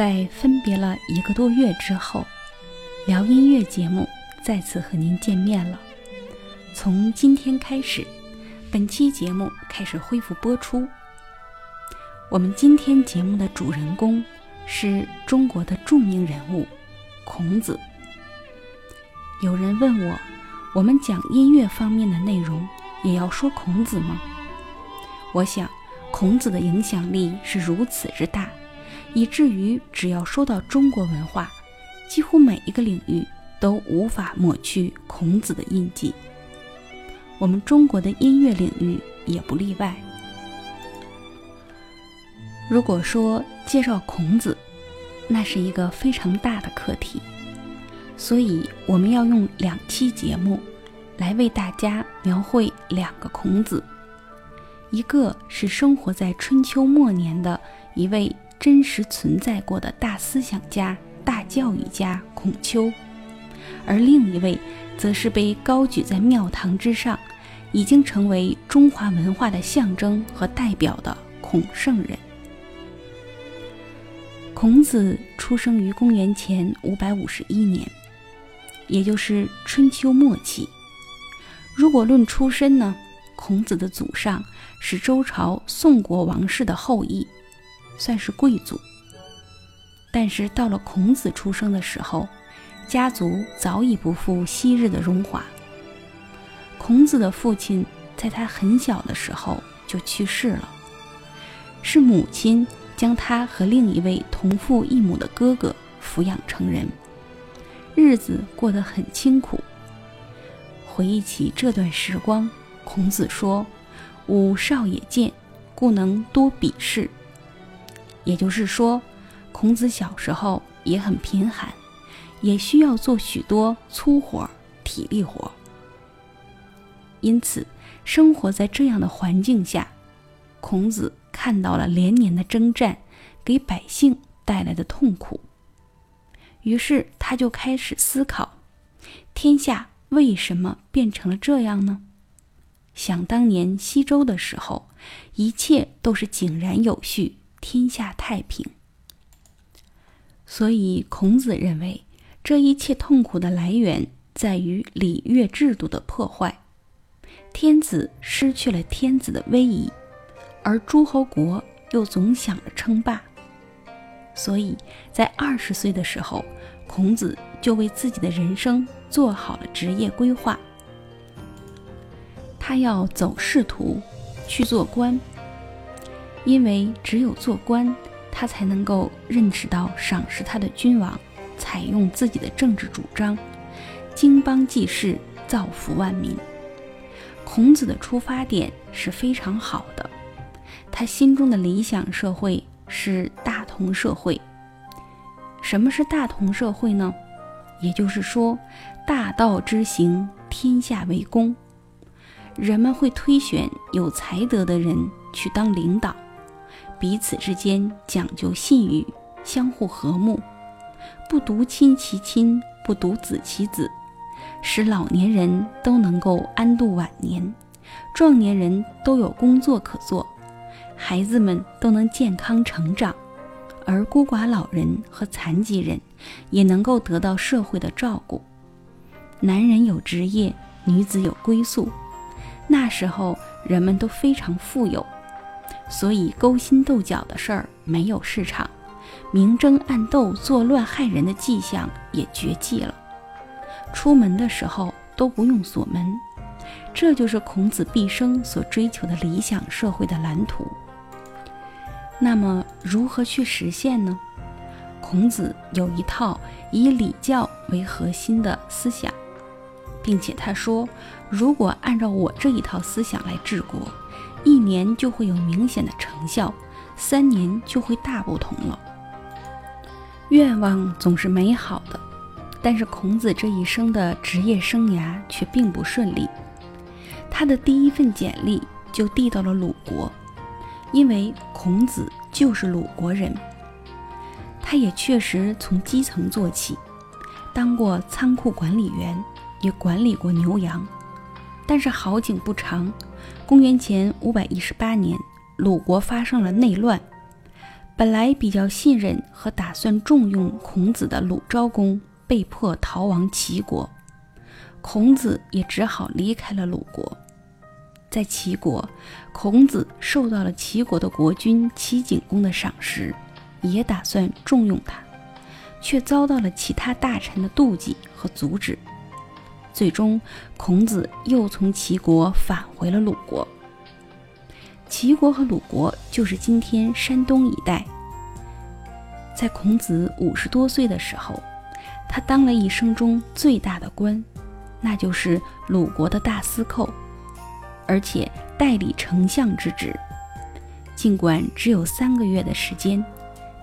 在分别了一个多月之后，聊音乐节目再次和您见面了。从今天开始，本期节目开始恢复播出。我们今天节目的主人公是中国的著名人物孔子。有人问我，我们讲音乐方面的内容也要说孔子吗？我想。孔子的影响力是如此之大，以至于只要说到中国文化，几乎每一个领域都无法抹去孔子的印记。我们中国的音乐领域也不例外。如果说介绍孔子，那是一个非常大的课题，所以我们要用两期节目来为大家描绘两个孔子。一个是生活在春秋末年的一位真实存在过的大思想家、大教育家孔丘，而另一位则是被高举在庙堂之上，已经成为中华文化的象征和代表的孔圣人。孔子出生于公元前五百五十一年，也就是春秋末期。如果论出身呢？孔子的祖上是周朝宋国王室的后裔，算是贵族。但是到了孔子出生的时候，家族早已不复昔日的荣华。孔子的父亲在他很小的时候就去世了，是母亲将他和另一位同父异母的哥哥抚养成人，日子过得很清苦。回忆起这段时光。孔子说：“吾少也见，故能多鄙视。”也就是说，孔子小时候也很贫寒，也需要做许多粗活、体力活。因此，生活在这样的环境下，孔子看到了连年的征战给百姓带来的痛苦，于是他就开始思考：天下为什么变成了这样呢？想当年西周的时候，一切都是井然有序，天下太平。所以孔子认为，这一切痛苦的来源在于礼乐制度的破坏，天子失去了天子的威仪，而诸侯国又总想着称霸。所以在二十岁的时候，孔子就为自己的人生做好了职业规划。他要走仕途，去做官，因为只有做官，他才能够认识到赏识他的君王，采用自己的政治主张，经邦济世，造福万民。孔子的出发点是非常好的，他心中的理想社会是大同社会。什么是大同社会呢？也就是说，大道之行，天下为公。人们会推选有才德的人去当领导，彼此之间讲究信誉，相互和睦，不独亲其亲，不独子其子，使老年人都能够安度晚年，壮年人都有工作可做，孩子们都能健康成长，而孤寡老人和残疾人也能够得到社会的照顾，男人有职业，女子有归宿。那时候人们都非常富有，所以勾心斗角的事儿没有市场，明争暗斗、作乱害人的迹象也绝迹了。出门的时候都不用锁门，这就是孔子毕生所追求的理想社会的蓝图。那么，如何去实现呢？孔子有一套以礼教为核心的思想。并且他说，如果按照我这一套思想来治国，一年就会有明显的成效，三年就会大不同了。愿望总是美好的，但是孔子这一生的职业生涯却并不顺利。他的第一份简历就递到了鲁国，因为孔子就是鲁国人。他也确实从基层做起，当过仓库管理员。也管理过牛羊，但是好景不长。公元前五百一十八年，鲁国发生了内乱，本来比较信任和打算重用孔子的鲁昭公被迫逃亡齐国，孔子也只好离开了鲁国。在齐国，孔子受到了齐国的国君齐景公的赏识，也打算重用他，却遭到了其他大臣的妒忌和阻止。最终，孔子又从齐国返回了鲁国。齐国和鲁国就是今天山东一带。在孔子五十多岁的时候，他当了一生中最大的官，那就是鲁国的大司寇，而且代理丞相之职。尽管只有三个月的时间，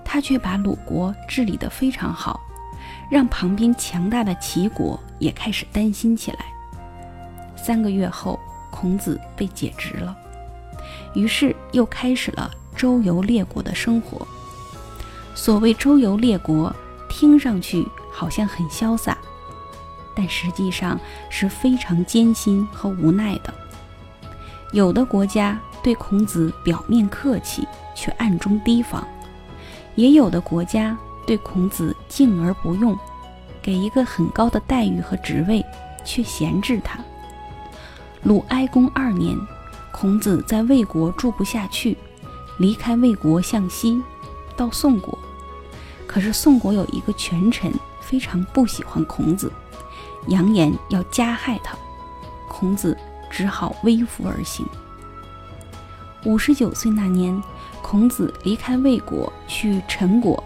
他却把鲁国治理得非常好，让旁边强大的齐国也开始担心起来。三个月后，孔子被解职了。于是又开始了周游列国的生活。所谓周游列国，听上去好像很潇洒，但实际上是非常艰辛和无奈的。有的国家对孔子表面客气，却暗中提防；也有的国家对孔子敬而不用，给一个很高的待遇和职位，却闲置他。鲁哀公二年。孔子在魏国住不下去，离开魏国向西，到宋国。可是宋国有一个权臣非常不喜欢孔子，扬言要加害他。孔子只好微服而行。五十九岁那年，孔子离开魏国去陈国，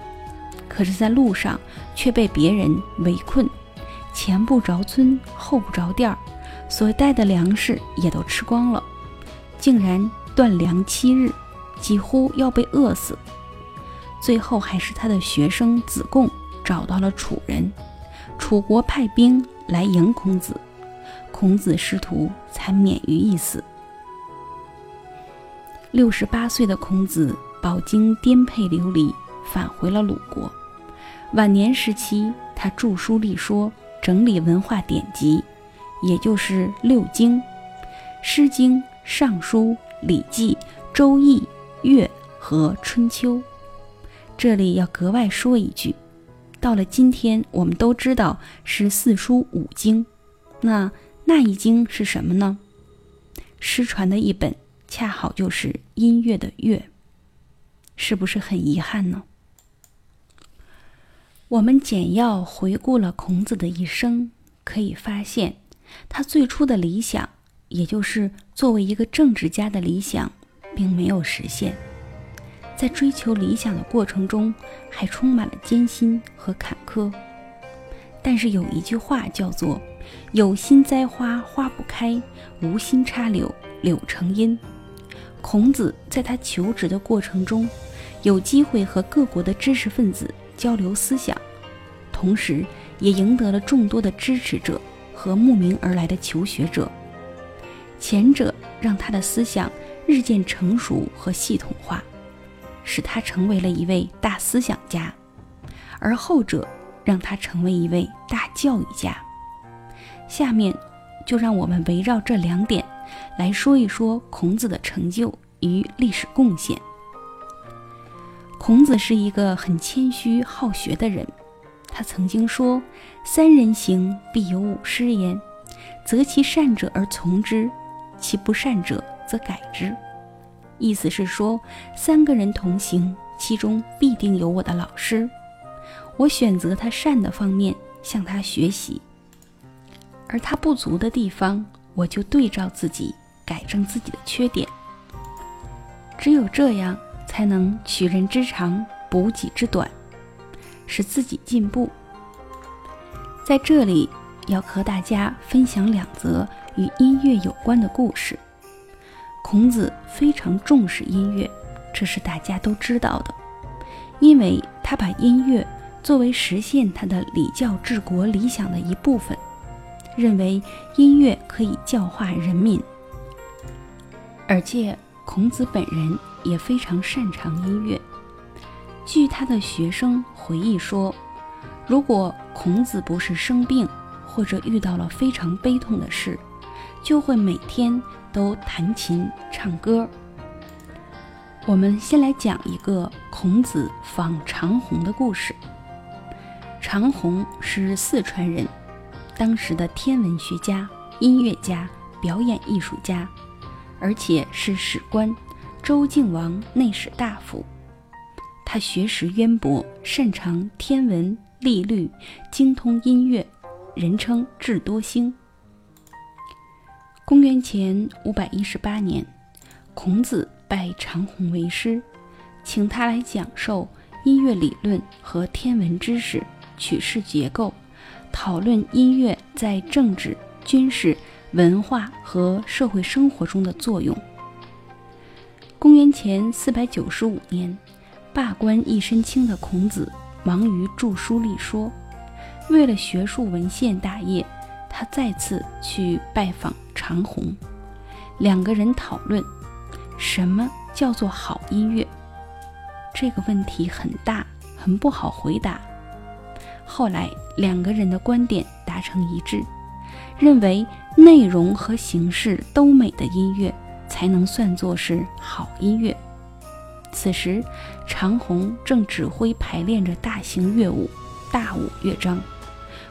可是，在路上却被别人围困，前不着村，后不着店儿，所带的粮食也都吃光了。竟然断粮七日，几乎要被饿死。最后还是他的学生子贡找到了楚人，楚国派兵来迎孔子，孔子师徒才免于一死。六十八岁的孔子饱经颠沛流离，返回了鲁国。晚年时期，他著书立说，整理文化典籍，也就是六经，《诗经》。《尚书》《礼记》《周易》《乐》和《春秋》，这里要格外说一句：到了今天，我们都知道是四书五经，那那一经是什么呢？失传的一本，恰好就是音乐的《乐》，是不是很遗憾呢？我们简要回顾了孔子的一生，可以发现，他最初的理想。也就是作为一个政治家的理想，并没有实现。在追求理想的过程中，还充满了艰辛和坎坷。但是有一句话叫做“有心栽花花不开，无心插柳柳成荫”。孔子在他求职的过程中，有机会和各国的知识分子交流思想，同时也赢得了众多的支持者和慕名而来的求学者。前者让他的思想日渐成熟和系统化，使他成为了一位大思想家；而后者让他成为一位大教育家。下面就让我们围绕这两点来说一说孔子的成就与历史贡献。孔子是一个很谦虚好学的人，他曾经说：“三人行，必有吾师焉，择其善者而从之。”其不善者则改之，意思是说，三个人同行，其中必定有我的老师，我选择他善的方面向他学习，而他不足的地方，我就对照自己改正自己的缺点。只有这样，才能取人之长，补己之短，使自己进步。在这里，要和大家分享两则。与音乐有关的故事。孔子非常重视音乐，这是大家都知道的，因为他把音乐作为实现他的礼教治国理想的一部分，认为音乐可以教化人民。而且孔子本人也非常擅长音乐。据他的学生回忆说，如果孔子不是生病或者遇到了非常悲痛的事，就会每天都弹琴唱歌。我们先来讲一个孔子访长虹的故事。长虹是四川人，当时的天文学家、音乐家、表演艺术家，而且是史官，周敬王内史大夫。他学识渊博，擅长天文、历律，精通音乐，人称智多星。公元前五百一十八年，孔子。拜长虹为师，请他来讲授音乐理论和天文知识、曲式结构，讨论音乐在政治、军事、文化和社会生活中的作用。公元前四百九十五年，罢官一身轻的孔子忙于著书立说，为了学术文献大业，他再次去拜访长虹，两个人讨论。什么叫做好音乐？这个问题很大，很不好回答。后来两个人的观点达成一致，认为内容和形式都美的音乐才能算作是好音乐。此时，长虹正指挥排练着大型乐舞《大舞乐章》，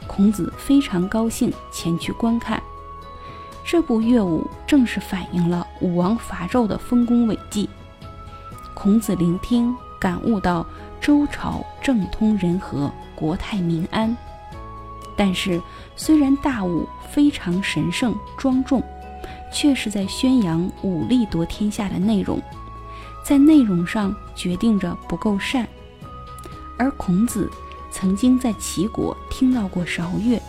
孔子非常高兴，前去观看。这部乐舞正是反映了武王伐纣的丰功伟绩。孔子聆听，感悟到周朝政通人和，国泰民安。但是，虽然大武非常神圣庄重，却是在宣扬武力夺天下的内容，在内容上决定着不够善。而孔子曾经在齐国听到过韶乐。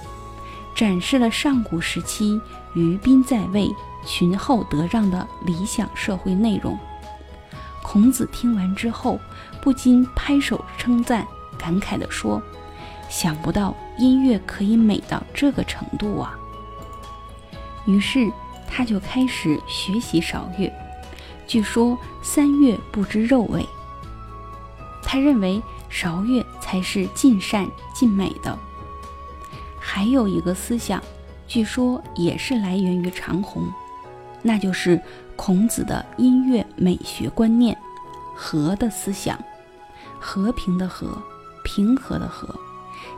展示了上古时期于宾在位、群厚德让的理想社会内容。孔子听完之后，不禁拍手称赞，感慨地说：“想不到音乐可以美到这个程度啊！”于是他就开始学习韶乐。据说三月不知肉味。他认为韶乐才是尽善尽美的。还有一个思想，据说也是来源于长虹，那就是孔子的音乐美学观念——和的思想，和平的和，平和的和。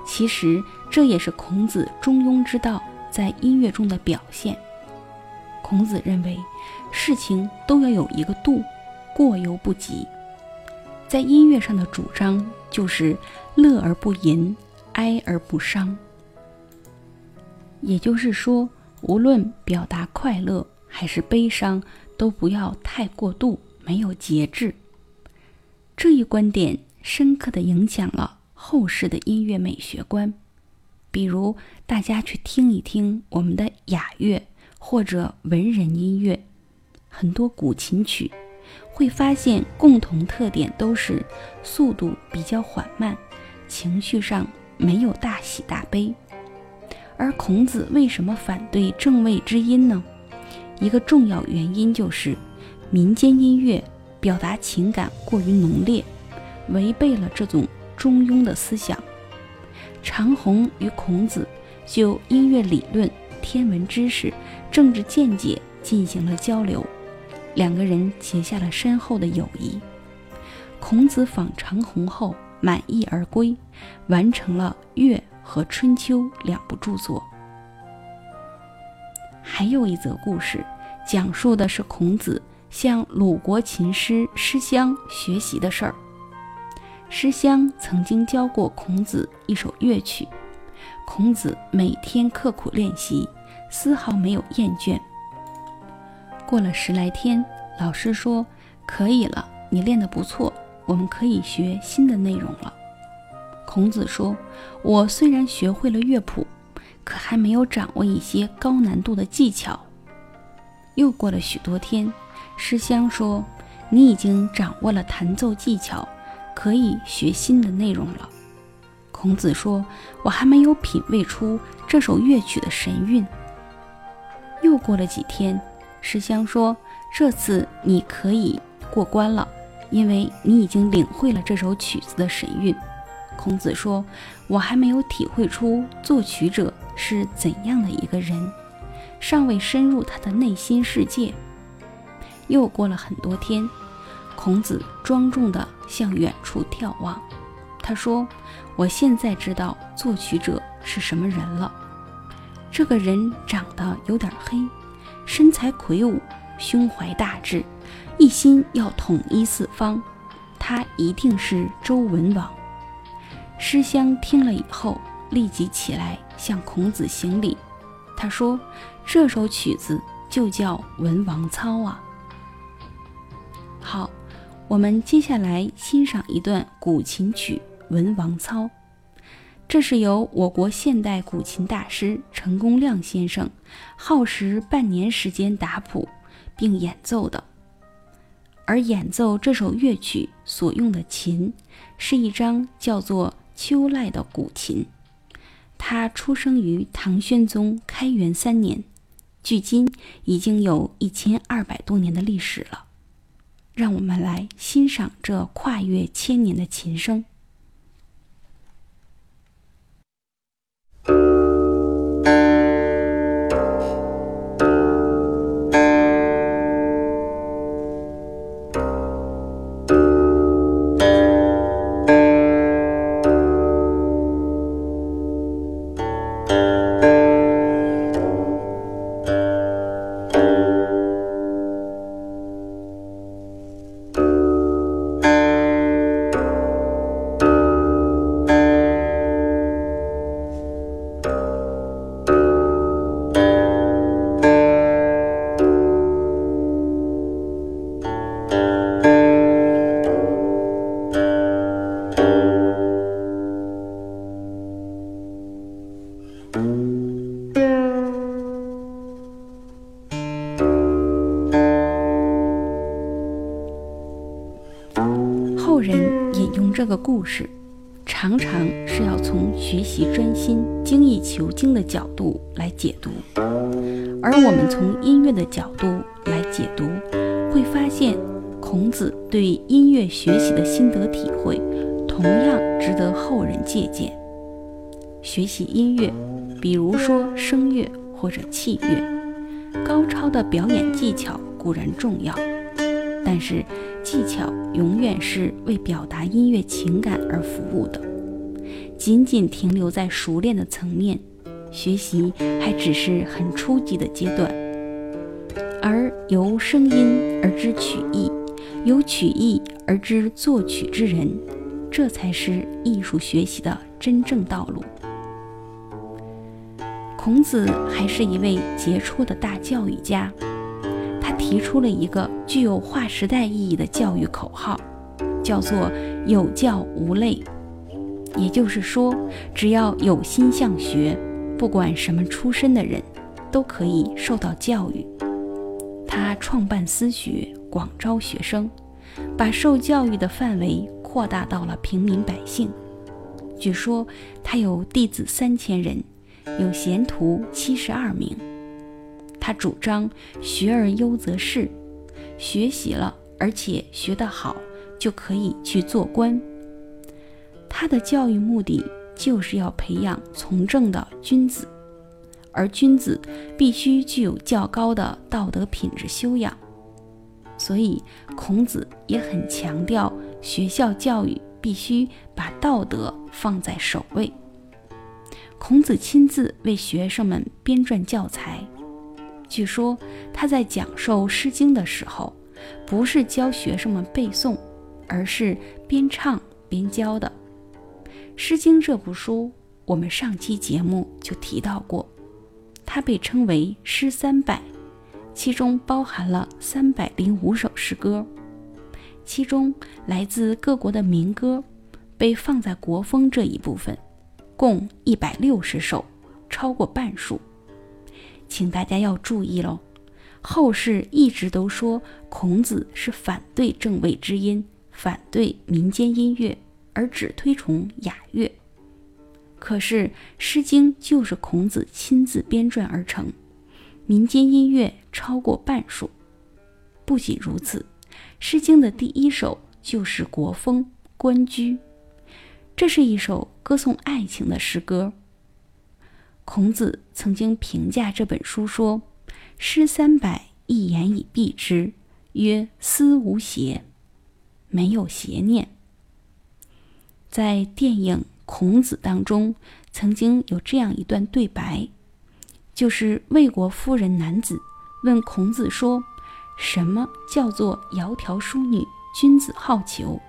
其实这也是孔子中庸之道在音乐中的表现。孔子认为，事情都要有一个度，过犹不及。在音乐上的主张就是乐而不淫，哀而不伤。也就是说，无论表达快乐还是悲伤，都不要太过度，没有节制。这一观点深刻的影响了后世的音乐美学观。比如，大家去听一听我们的雅乐或者文人音乐，很多古琴曲，会发现共同特点都是速度比较缓慢，情绪上没有大喜大悲。而孔子为什么反对正位之音呢？一个重要原因就是民间音乐表达情感过于浓烈，违背了这种中庸的思想。长虹与孔子就音乐理论、天文知识、政治见解进行了交流，两个人结下了深厚的友谊。孔子访长虹后满意而归，完成了乐。和《春秋》两部著作，还有一则故事，讲述的是孔子向鲁国琴师师襄学习的事儿。师襄曾经教过孔子一首乐曲，孔子每天刻苦练习，丝毫没有厌倦。过了十来天，老师说：“可以了，你练得不错，我们可以学新的内容了。”孔子说：“我虽然学会了乐谱，可还没有掌握一些高难度的技巧。”又过了许多天，师襄说：“你已经掌握了弹奏技巧，可以学新的内容了。”孔子说：“我还没有品味出这首乐曲的神韵。”又过了几天，师襄说：“这次你可以过关了，因为你已经领会了这首曲子的神韵。”孔子说：“我还没有体会出作曲者是怎样的一个人，尚未深入他的内心世界。”又过了很多天，孔子庄重地向远处眺望，他说：“我现在知道作曲者是什么人了。这个人长得有点黑，身材魁梧，胸怀大志，一心要统一四方。他一定是周文王。”诗香听了以后，立即起来向孔子行礼。他说：“这首曲子就叫《文王操》啊。”好，我们接下来欣赏一段古琴曲《文王操》，这是由我国现代古琴大师陈公亮先生耗时半年时间打谱并演奏的。而演奏这首乐曲所用的琴，是一张叫做秋籁的古琴。它出生于唐玄宗开元三年，距今已经有一千二百多年的历史了。让我们来欣赏这跨越千年的琴声。这个故事，常常是要从学习专心、精益求精的角度来解读；而我们从音乐的角度来解读，会发现孔子对音乐学习的心得体会，同样值得后人借鉴。学习音乐，比如说声乐或者器乐，高超的表演技巧固然重要。但是，技巧永远是为表达音乐情感而服务的。仅仅停留在熟练的层面，学习还只是很初级的阶段。而由声音而知曲艺，由曲艺而知作曲之人，这才是艺术学习的真正道路。孔子还是一位杰出的大教育家。提出了一个具有划时代意义的教育口号，叫做“有教无类”。也就是说，只要有心向学，不管什么出身的人，都可以受到教育。他创办私学，广招学生，把受教育的范围扩大到了平民百姓。据说他有弟子三千人，有贤徒七十二名。他主张学而优则仕，学习了而且学得好，就可以去做官。他的教育目的就是要培养从政的君子，而君子必须具有较高的道德品质修养。所以，孔子也很强调学校教育必须把道德放在首位。孔子亲自为学生们编撰教材。据说他在讲授《诗经》的时候，不是教学生们背诵，而是边唱边教的。《诗经》这部书，我们上期节目就提到过，它被称为“诗三百”，其中包含了三百零五首诗歌，其中来自各国的民歌被放在国风这一部分，共一百六十首，超过半数。请大家要注意喽，后世一直都说孔子是反对正位之音，反对民间音乐，而只推崇雅乐。可是《诗经》就是孔子亲自编撰而成，民间音乐超过半数。不仅如此，《诗经》的第一首就是国风《关雎》，这是一首歌颂爱情的诗歌。孔子曾经评价这本书说：“诗三百，一言以蔽之，曰思无邪。”没有邪念。在电影《孔子》当中，曾经有这样一段对白，就是魏国夫人男子问孔子说：“什么叫做窈窕淑女，君子好逑？”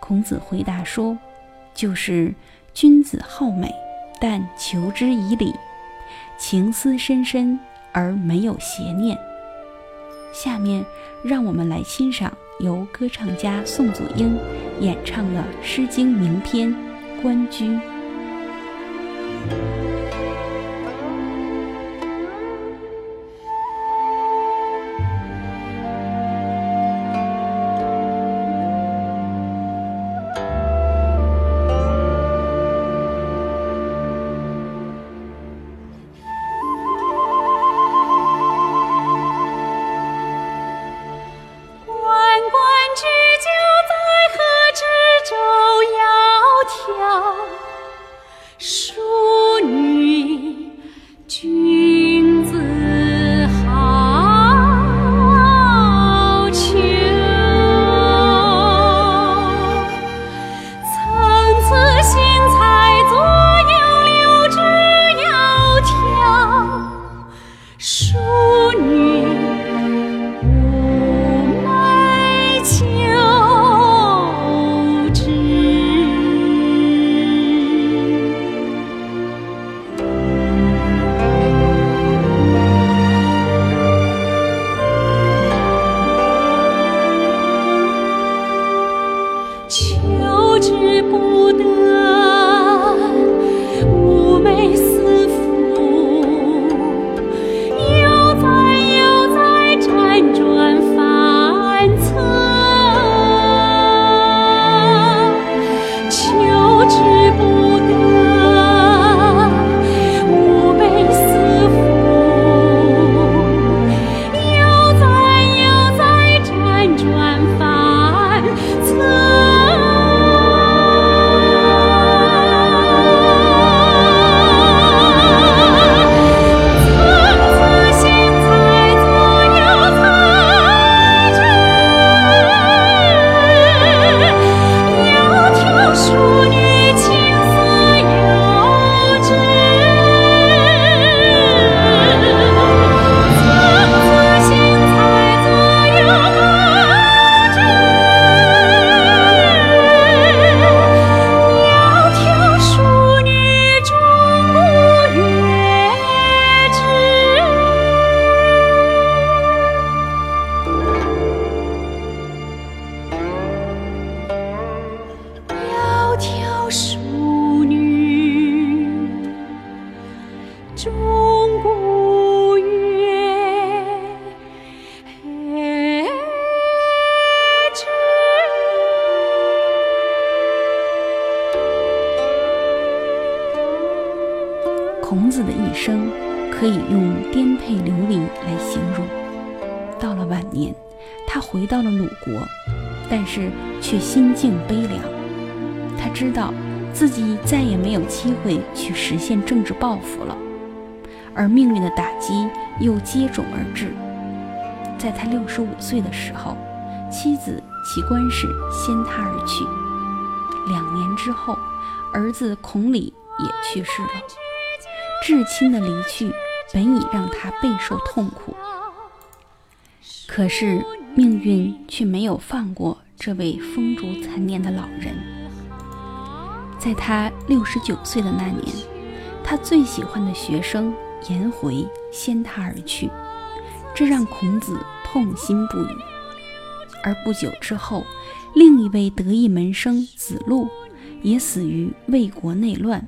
孔子回答说：“就是君子好美，但求之以理，情思深深而没有邪念。”下面，让我们来欣赏由歌唱家宋祖英演唱的《诗经》名篇《关雎》。知不但是却心境悲凉。他知道自己再也没有机会去实现政治抱负了，而命运的打击又接踵而至。在他六十五岁的时候，妻子齐观氏先他而去。两年之后，儿子孔鲤也去世了。至亲的离去本已让他备受痛苦，可是命运却没有放过这位风烛残年的老人。在他六十九岁的那年，他最喜欢的学生颜回先他而去，这让孔子痛心不已。而不久之后，另一位得意门生子路也死于魏国内乱，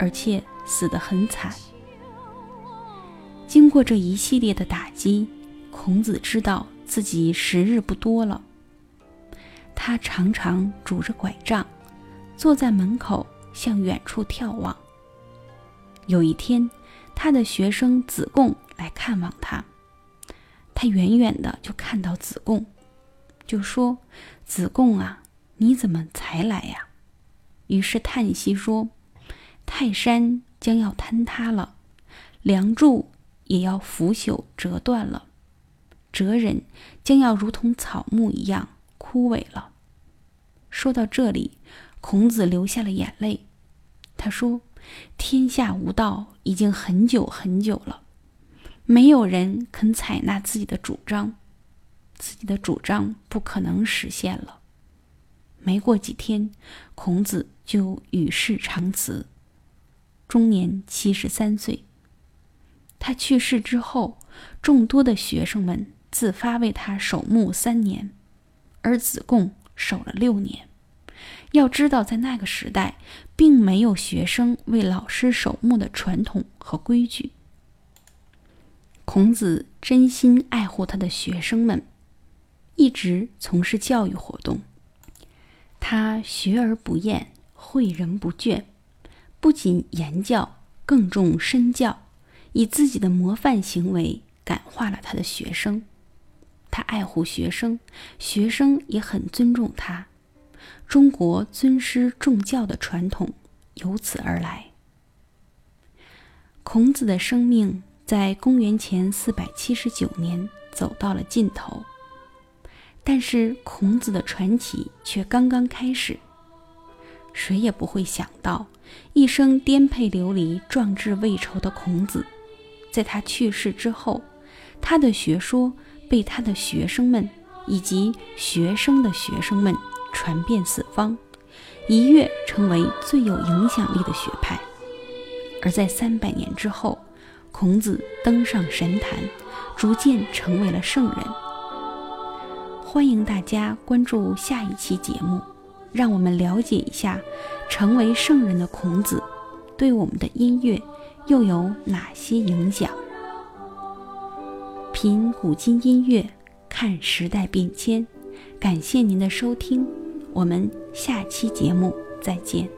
而且。死得很惨。经过这一系列的打击，孔子知道自己时日不多了。他常常拄着拐杖，坐在门口向远处眺望。有一天，他的学生子贡来看望他，他远远的就看到子贡，就说：“子贡啊，你怎么才来呀？”于是叹息说：“泰山。”将要坍塌了，梁柱也要腐朽折断了，哲人将要如同草木一样枯萎了。说到这里，孔子流下了眼泪。他说：“天下无道已经很久很久了，没有人肯采纳自己的主张，自己的主张不可能实现了。”没过几天，孔子就与世长辞，终年七十三岁。他去世之后，众多的学生们自发为他守墓三年，而子贡守了六年。要知道，在那个时代，并没有学生为老师守墓的传统和规矩。孔子真心爱护他的学生们，一直从事教育活动。他学而不厌，诲人不倦，不仅言教，更重身教，以自己的模范行为感化了他的学生。他爱护学生，学生也很尊重他。中国尊师重教的传统由此而来。孔子的生命在公元前四百七十九年走到了尽头，但是孔子的传奇却刚刚开始。谁也不会想到，一生颠沛流离、壮志未酬的孔子，在他去世之后，他的学说被他的学生们以及学生的学生们。传遍四方，一跃成为最有影响力的学派。而在三百年之后，孔子登上神坛，逐渐成为了圣人。欢迎大家关注下一期节目，让我们了解一下成为圣人的孔子对我们的音乐又有哪些影响。品古今音乐，看时代变迁。感谢您的收听。我们下期节目再见。